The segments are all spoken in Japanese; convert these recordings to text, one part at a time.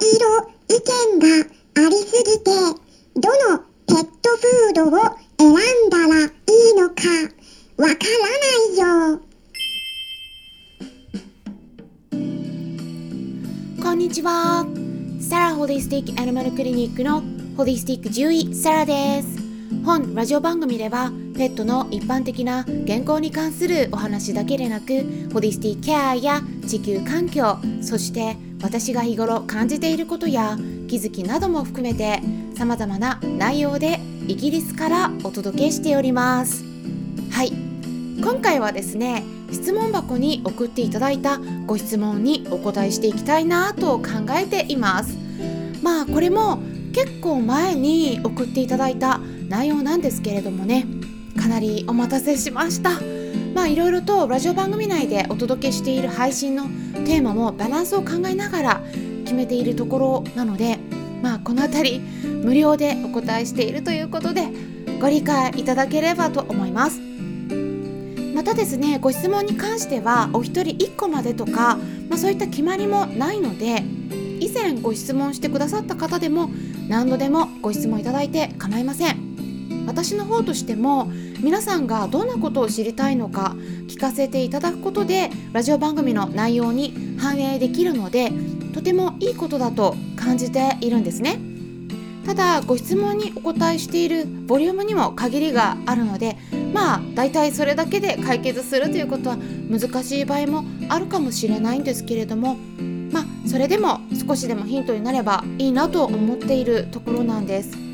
ろ意見がありすぎて、どのペットフードを選んだらいいのかわからないよ。こんにちは。サラホリスティックアニマルクリニックのホリスティック獣医サラです。本ラジオ番組ではペットの一般的な健康に関するお話だけでなくホリスティックケアや地球環境そして私が日頃感じていることや気づきなども含めて様々な内容でイギリスからお届けしております。はい。今回はですね質問箱に送っていただいたご質問にお答えしていきたいなと考えています。まあこれも結構前に送っていただいた内容なんですけれどもねかなりお待たせしました。まあいろいろとラジオ番組内でお届けしている配信のテーマもバランスを考えながら決めているところなのでまあこの辺り無料でお答えしているということでご理解いただければと思います。またですねご質問に関してはお一人1個までとか、まあ、そういった決まりもないので以前ご質問してくださった方でも何度でもご質問いただいて構いません。私の方としても皆さんがどんなことを知りたいのか聞かせていただくことでラジオ番組の内容に反映できるのでとてもいいことだと感じているんですねただご質問にお答えしているボリュームにも限りがあるのでまあ大体それだけで解決するということは難しい場合もあるかもしれないんですけれどもまあそれでも少しでもヒントになればいいなと思っているところなんです。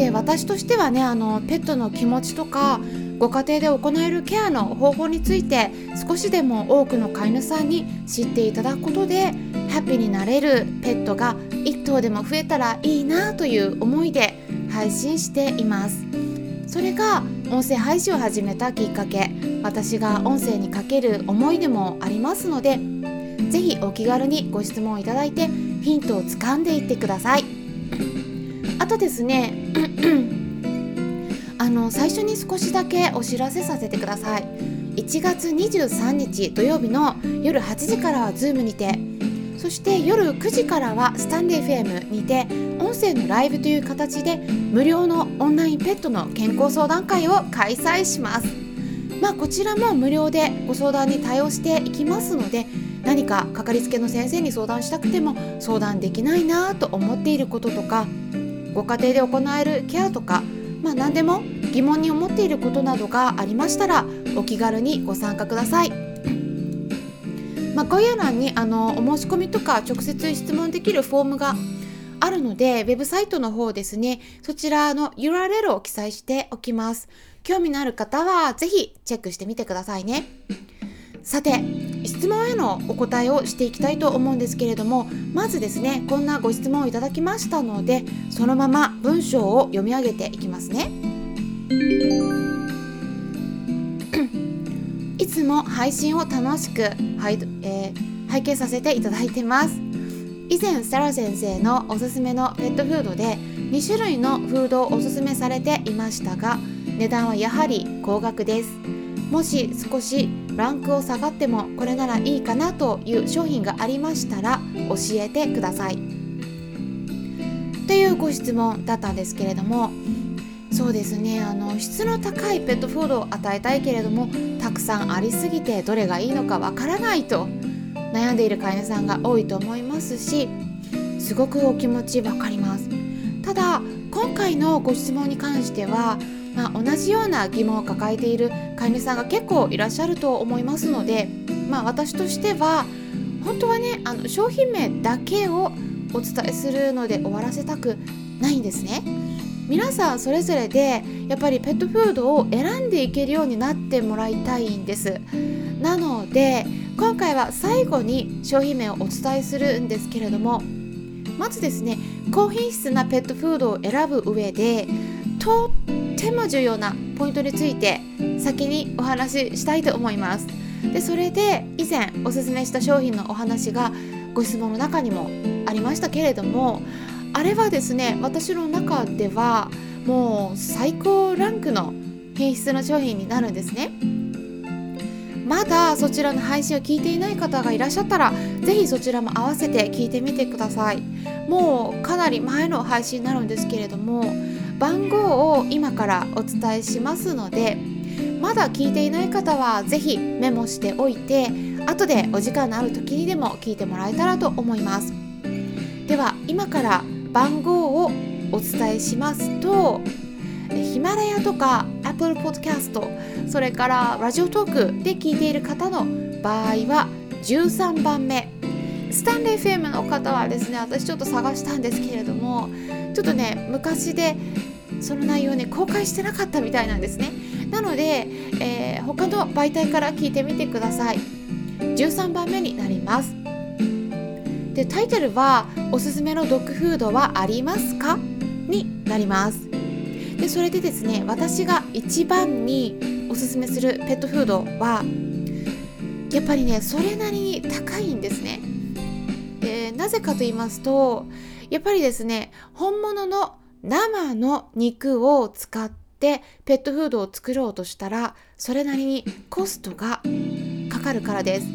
で私としてはねあのペットの気持ちとかご家庭で行えるケアの方法について少しでも多くの飼い主さんに知っていただくことでハッピーになれるペットが1頭でも増えたらいいなという思いで配信しています。それが音声配信を始めたきっかけ私が音声にかける思いでもありますので是非お気軽にご質問いただいてヒントをつかんでいってください。あとですね。あの最初に少しだけお知らせさせてください。1月23日土曜日の夜8時からは Zoom にて。そして夜9時からはスタンデー FM にて音声のライブという形で無料のオンラインペットの健康相談会を開催します。まあこちらも無料でご相談に対応していきますので何かかかりつけの先生に相談したくても相談できないなと思っていることとかご家庭で行えるケアとかまあ、何でも疑問に思っていることなどがありましたらお気軽にご参加ください。まあ、概要欄にあのお申し込みとか直接質問できるフォームがあるので、ウェブサイトの方ですね、そちらの URL を記載しておきます。興味のある方はぜひチェックしてみてくださいね。さて、質問へのお答えをしていきたいと思うんですけれどもまずですねこんなご質問をいただきましたのでそのまま文章を読み上げていきますね。いつも配信を楽しく、はいえー、拝見させていただいてます。以前サラ先生のおすすめのペットフードで2種類のフードをおすすめされていましたが値段はやはり高額です。もし少しランクを下がってもこれならいいかなという商品がありましたら教えてください。っていうご質問だったんですけれどもそうですねあの質の高いペットフードを与えたいけれどもたくさんありすぎてどれがいいのかわからないと悩んでいる飼い主さんが多いと思いますしすごくお気持ちわかります。ただ今回のご質問に関してはまあ、同じような疑問を抱えている飼い主さんが結構いらっしゃると思いますので、まあ、私としては本当はねあの商品名だけをお伝えするので終わらせたくないんですね。皆さんそれぞれでやっぱりペットフードを選んでいけるようになってもらいたいんですなので今回は最後に商品名をお伝えするんですけれどもまずですね高品質なペットフードを選ぶ上でとっても重要なポイントについて先にお話ししたいと思います。でそれで以前おすすめした商品のお話がご質問の中にもありましたけれどもあれはですね私の中ではもう最高ランクの品質の商品になるんですね。まだそちらの配信を聞いていない方がいらっしゃったらぜひそちらも合わせて聞いてみてください。もうかなり前の配信になるんですけれども番号を今からお伝えしますのでまだ聞いていない方はぜひメモしておいて後でお時間のある時にでも聞いてもらえたらと思います。では今から番号をお伝えしますとヒマラヤとか Apple Podcast それからラジオトークで聞いている方の場合は13番目。スタンレー FM の方はですね私ちょっと探したんですけれどもちょっとね昔でその内容ね公開してなかったみたいなんですね。なので、えー、他の媒体から聞いてみてください。13番目になります。でタイトルは「おすすめのドッグフードはありますか?」になります。でそれでですね私が一番におすすめするペットフードはやっぱりねそれなりに高いんですね。でなぜかと言いますとやっぱりですね本物の生の肉を使ってペットフードを作ろうとしたらそれなりにコストがかかるからです。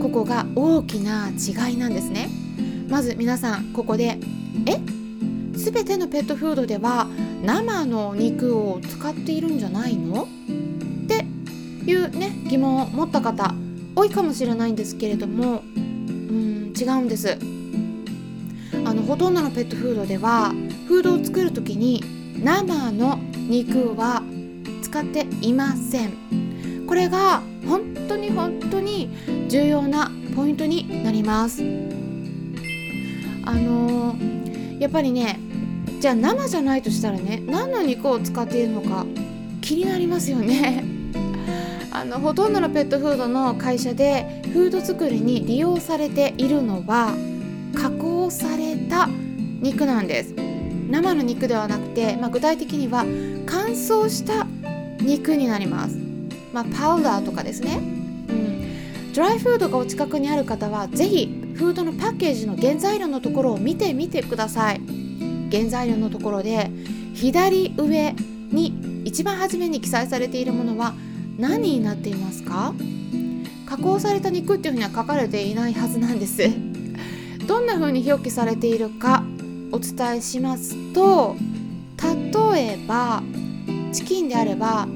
ここが大きな違いなんですね。まず皆さんここでえ？全てのペットフードでは生の肉を使っているんじゃないの？っていうね疑問を持った方多いかもしれないんですけれどもうん違うんです。あのほとんどのペットフードではフードを作る時に生の肉は使っていません。これが本当に本当に重要なポイントになります。あのー、やっぱりねじゃあ生じゃないとしたらね何の肉を使っているのか気になりますよね。あのほとんどのペットフードの会社でフード作りに利用されているのは加工された肉なんです。生の肉ではなくて、まあ、具体的には乾燥した肉になります、まあ、パウダーとかですね、うん、ドライフードがお近くにある方は是非フードのパッケージの原材料のところを見てみてください。原材料のところで左上に一番初めに記載されているものは何になっていますか？加工された肉っていうふうには書かれていないはずなんです。どんな風に表記されているかお伝えしますと例えばチキンであれば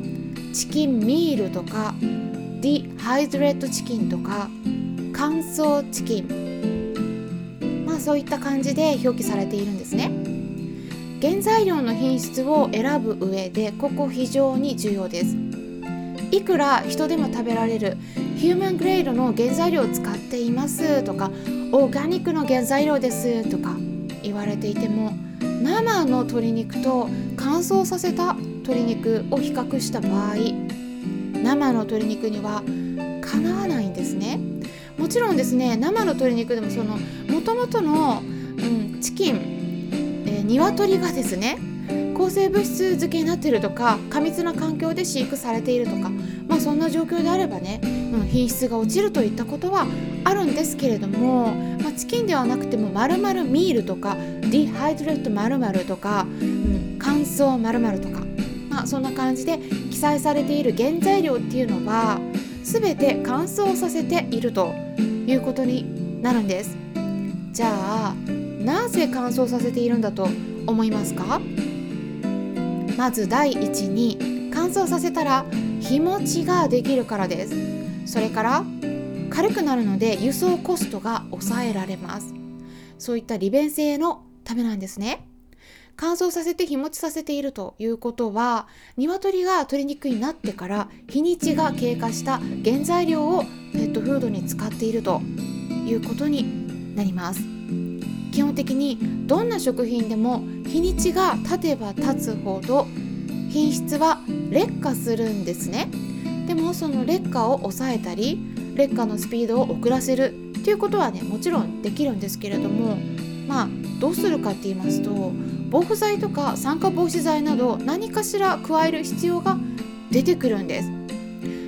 チキンミールとかディハイドレットチキンとか乾燥チキン。まあそういった感じで表記されているんですね。原材料の品質を選ぶ上でここ非常に重要です。いくら人でも食べられるヒューマングレードの原材料を使っていますとかオーガニックの原材料ですとか言われていても生の鶏肉と乾燥させた鶏肉を比較した場合生の鶏肉にはかなわないんですね。もちろんですね生の鶏肉でもそのもともとの、うん、チキン、えー、鶏がですね抗生物質漬けになってるとか過密な環境で飼育されているとかまあそんな状況であればね、うん、品質が落ちるといったことはあるんですけれども、まあ、チキンではなくても丸々ミールとかディハイドレット丸々とか、うん、乾燥丸々とか、まあ、そんな感じで記載されている原材料っていうのは全て乾燥させているということになるんです。じゃあなぜ乾燥させているんだと思いますか？まず第一に乾燥させたら日持ちができるからです。それから軽くなるので輸送コストが抑えられます。そういった利便性のためなんですね。乾燥させて日持ちさせているということは鶏が鶏肉になってから日にちが経過した原材料をペットフードに使っているということになります。基本的にどんな食品でも日にちが経てば経つほど品質は劣化するんですね。でもその劣化を抑えたり劣化のスピードを遅らせるっていうことはねもちろんできるんですけれどもまあどうするかって言いますと防腐剤とか酸化防止剤など何かしら加える必要が出てくるんです。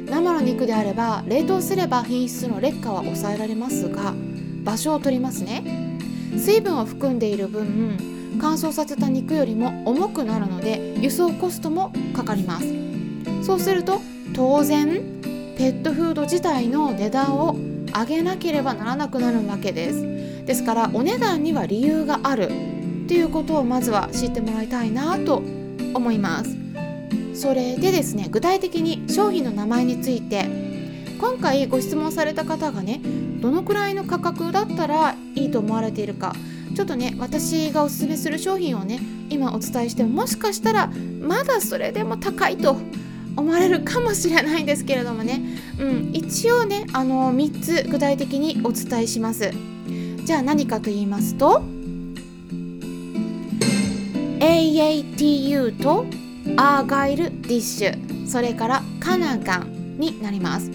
生の肉であれば冷凍すれば品質の劣化は抑えられますが場所を取りますね。水分を含んでいる分乾燥させた肉よりも重くなるので輸送コストもかかります。そうすると当然ペットフード自体の値段を上げなければならなくなるわけです。ですからお値段には理由があるっていうことをまずは知ってもらいたいなと思います。それでですね具体的に商品の名前について今回ご質問された方がねどのくらいの価格だったらいいと思われているかちょっとね私がおすすめする商品をね今お伝えしてももしかしたらまだそれでも高いと思われるかもしれないんですけれどもね、うん、一応ねあの3つ具体的にお伝えします。じゃあ何かと言いますと AATU とアーガイルディッシュそれからカナガンになります。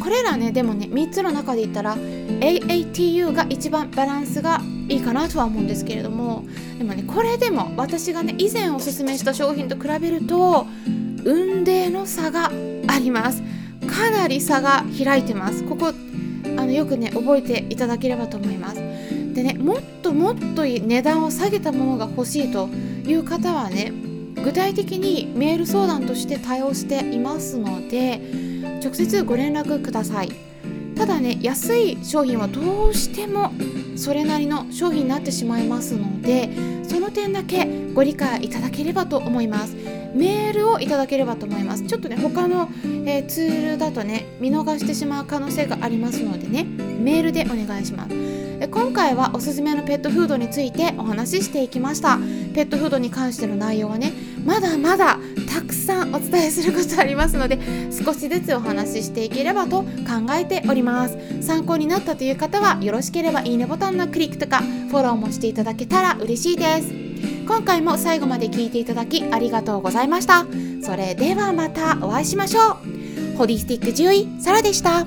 これらねでもね3つの中で言ったら AATU が一番バランスがいいかなとは思うんですけれども。でもねこれでも私がね以前おすすめした商品と比べると運命の差があります。かなり差が開いてます。ここあのよくね覚えていただければと思います。でねもっともっと値段を下げたものが欲しいという方はね具体的にメール相談として対応していますので直接ご連絡ください。ただね安い商品はどうしてもそれなりの商品になってしまいますのでその点だけご理解いただければと思います。メールをいただければと思います。ちょっとね他の、えー、ツールだとね見逃してしまう可能性がありますのでねメールでお願いします。今回はおすすめのペットフードについてお話ししていきました。ペットフードに関しての内容はねまだまだたくさんお伝えすることありますので少しずつお話ししていければと考えております。参考になったという方はよろしければいいねボタンのクリックとかフォローもしていただけたら嬉しいです。今回も最後まで聞いていただきありがとうございました。それではまたお会いしましょう。ホリスティック獣医サラでした。